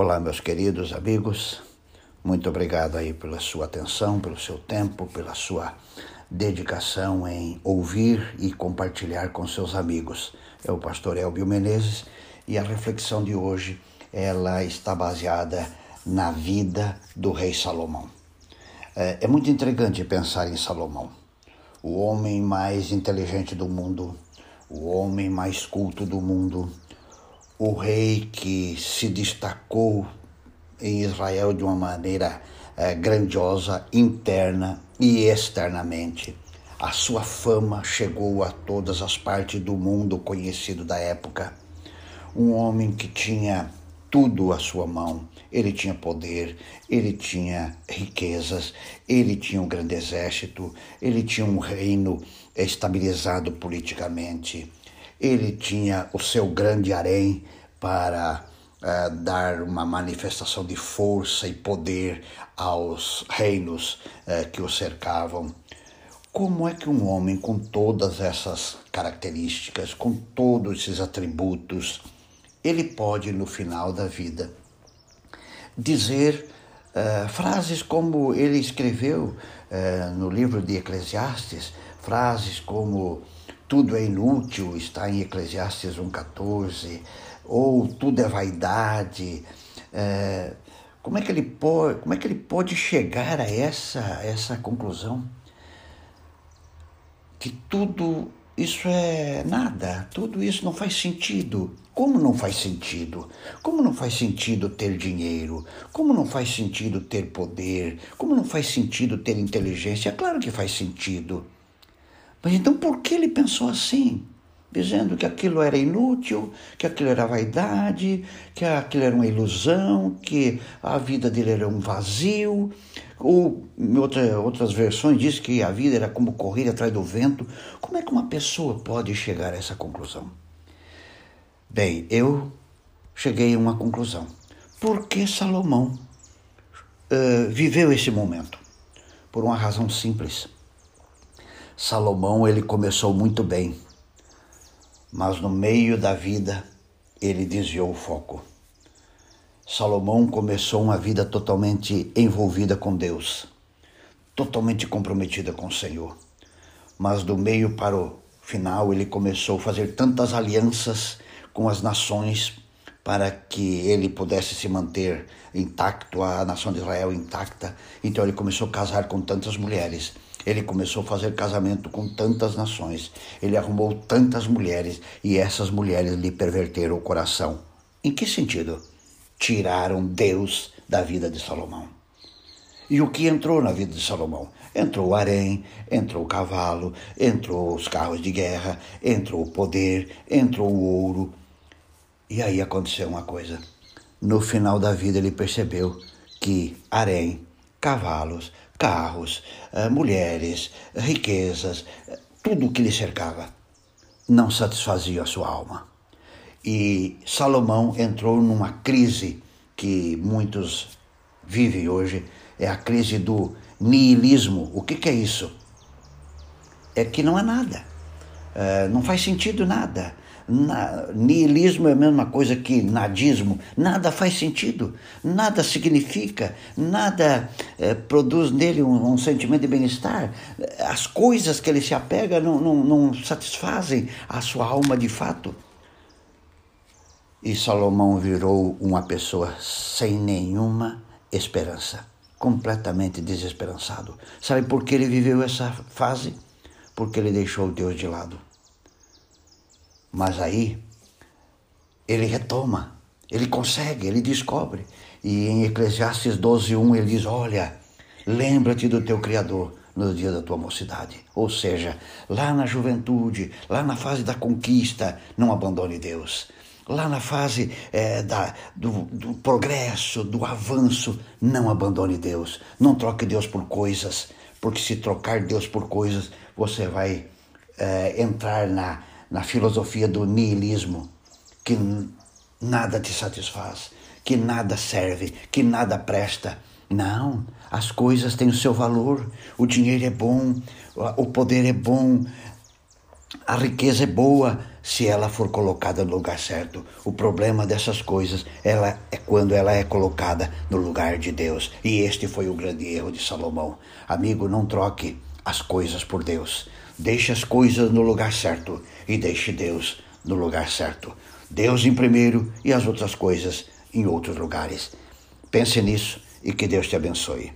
Olá, meus queridos amigos. Muito obrigado aí pela sua atenção, pelo seu tempo, pela sua dedicação em ouvir e compartilhar com seus amigos. É o pastor Elbio Menezes e a reflexão de hoje, ela está baseada na vida do rei Salomão. É, é muito intrigante pensar em Salomão, o homem mais inteligente do mundo, o homem mais culto do mundo, o rei que se destacou em Israel de uma maneira é, grandiosa, interna e externamente. A sua fama chegou a todas as partes do mundo conhecido da época. Um homem que tinha tudo à sua mão. Ele tinha poder, ele tinha riquezas, ele tinha um grande exército, ele tinha um reino estabilizado politicamente, ele tinha o seu grande harém para uh, dar uma manifestação de força e poder aos reinos uh, que o cercavam. Como é que um homem com todas essas características, com todos esses atributos, ele pode no final da vida dizer uh, frases como ele escreveu no livro de Eclesiastes, frases como tudo é inútil, está em Eclesiastes 1,14, ou tudo é vaidade. É, como, é que ele pode, como é que ele pode chegar a essa, essa conclusão? Que tudo isso é nada, tudo isso não faz sentido. Como não faz sentido? Como não faz sentido ter dinheiro? Como não faz sentido ter poder? Como não faz sentido ter inteligência? Claro que faz sentido. Mas então por que ele pensou assim? Dizendo que aquilo era inútil, que aquilo era vaidade, que aquilo era uma ilusão, que a vida dele era um vazio. Ou em outra, outras versões diz que a vida era como correr atrás do vento. Como é que uma pessoa pode chegar a essa conclusão? Bem, eu cheguei a uma conclusão. Por que Salomão uh, viveu esse momento? Por uma razão simples Salomão ele começou muito bem, mas no meio da vida ele desviou o foco. Salomão começou uma vida totalmente envolvida com Deus, totalmente comprometida com o Senhor. Mas do meio para o final ele começou a fazer tantas alianças com as nações para que ele pudesse se manter intacto, a nação de Israel intacta. Então ele começou a casar com tantas mulheres ele começou a fazer casamento com tantas nações, ele arrumou tantas mulheres e essas mulheres lhe perverteram o coração. Em que sentido? Tiraram Deus da vida de Salomão. E o que entrou na vida de Salomão? Entrou o harém, entrou o cavalo, entrou os carros de guerra, entrou o poder, entrou o ouro. E aí aconteceu uma coisa. No final da vida ele percebeu que harém, cavalos, carros, eh, mulheres, riquezas, tudo o que lhe cercava não satisfazia a sua alma. E Salomão entrou numa crise que muitos vivem hoje, é a crise do niilismo. O que, que é isso? É que não há nada, é, não faz sentido nada. Na, nihilismo é a mesma coisa que nadismo. Nada faz sentido, nada significa, nada é, produz nele um, um sentimento de bem-estar. As coisas que ele se apega não, não, não satisfazem a sua alma de fato. E Salomão virou uma pessoa sem nenhuma esperança, completamente desesperançado. Sabe por que ele viveu essa fase? Porque ele deixou Deus de lado. Mas aí ele retoma, ele consegue, ele descobre. E em Eclesiastes 12:1 ele diz: "Olha, lembra-te do teu criador no dia da tua mocidade". Ou seja, lá na juventude, lá na fase da conquista, não abandone Deus. Lá na fase é, da, do, do progresso, do avanço, não abandone Deus. Não troque Deus por coisas, porque se trocar Deus por coisas, você vai é, entrar na, na filosofia do niilismo, que nada te satisfaz, que nada serve, que nada presta. Não, as coisas têm o seu valor, o dinheiro é bom, o poder é bom, A riqueza é boa se ela for colocada no lugar certo. O problema dessas coisas ela é quando ela é colocada no lugar de Deus. E este foi o grande erro de Salomão. Amigo, não troque as coisas por Deus. Deixe as coisas no lugar certo e deixe Deus no lugar certo. Deus em primeiro e as outras coisas em outros lugares. Pense nisso e que Deus te abençoe.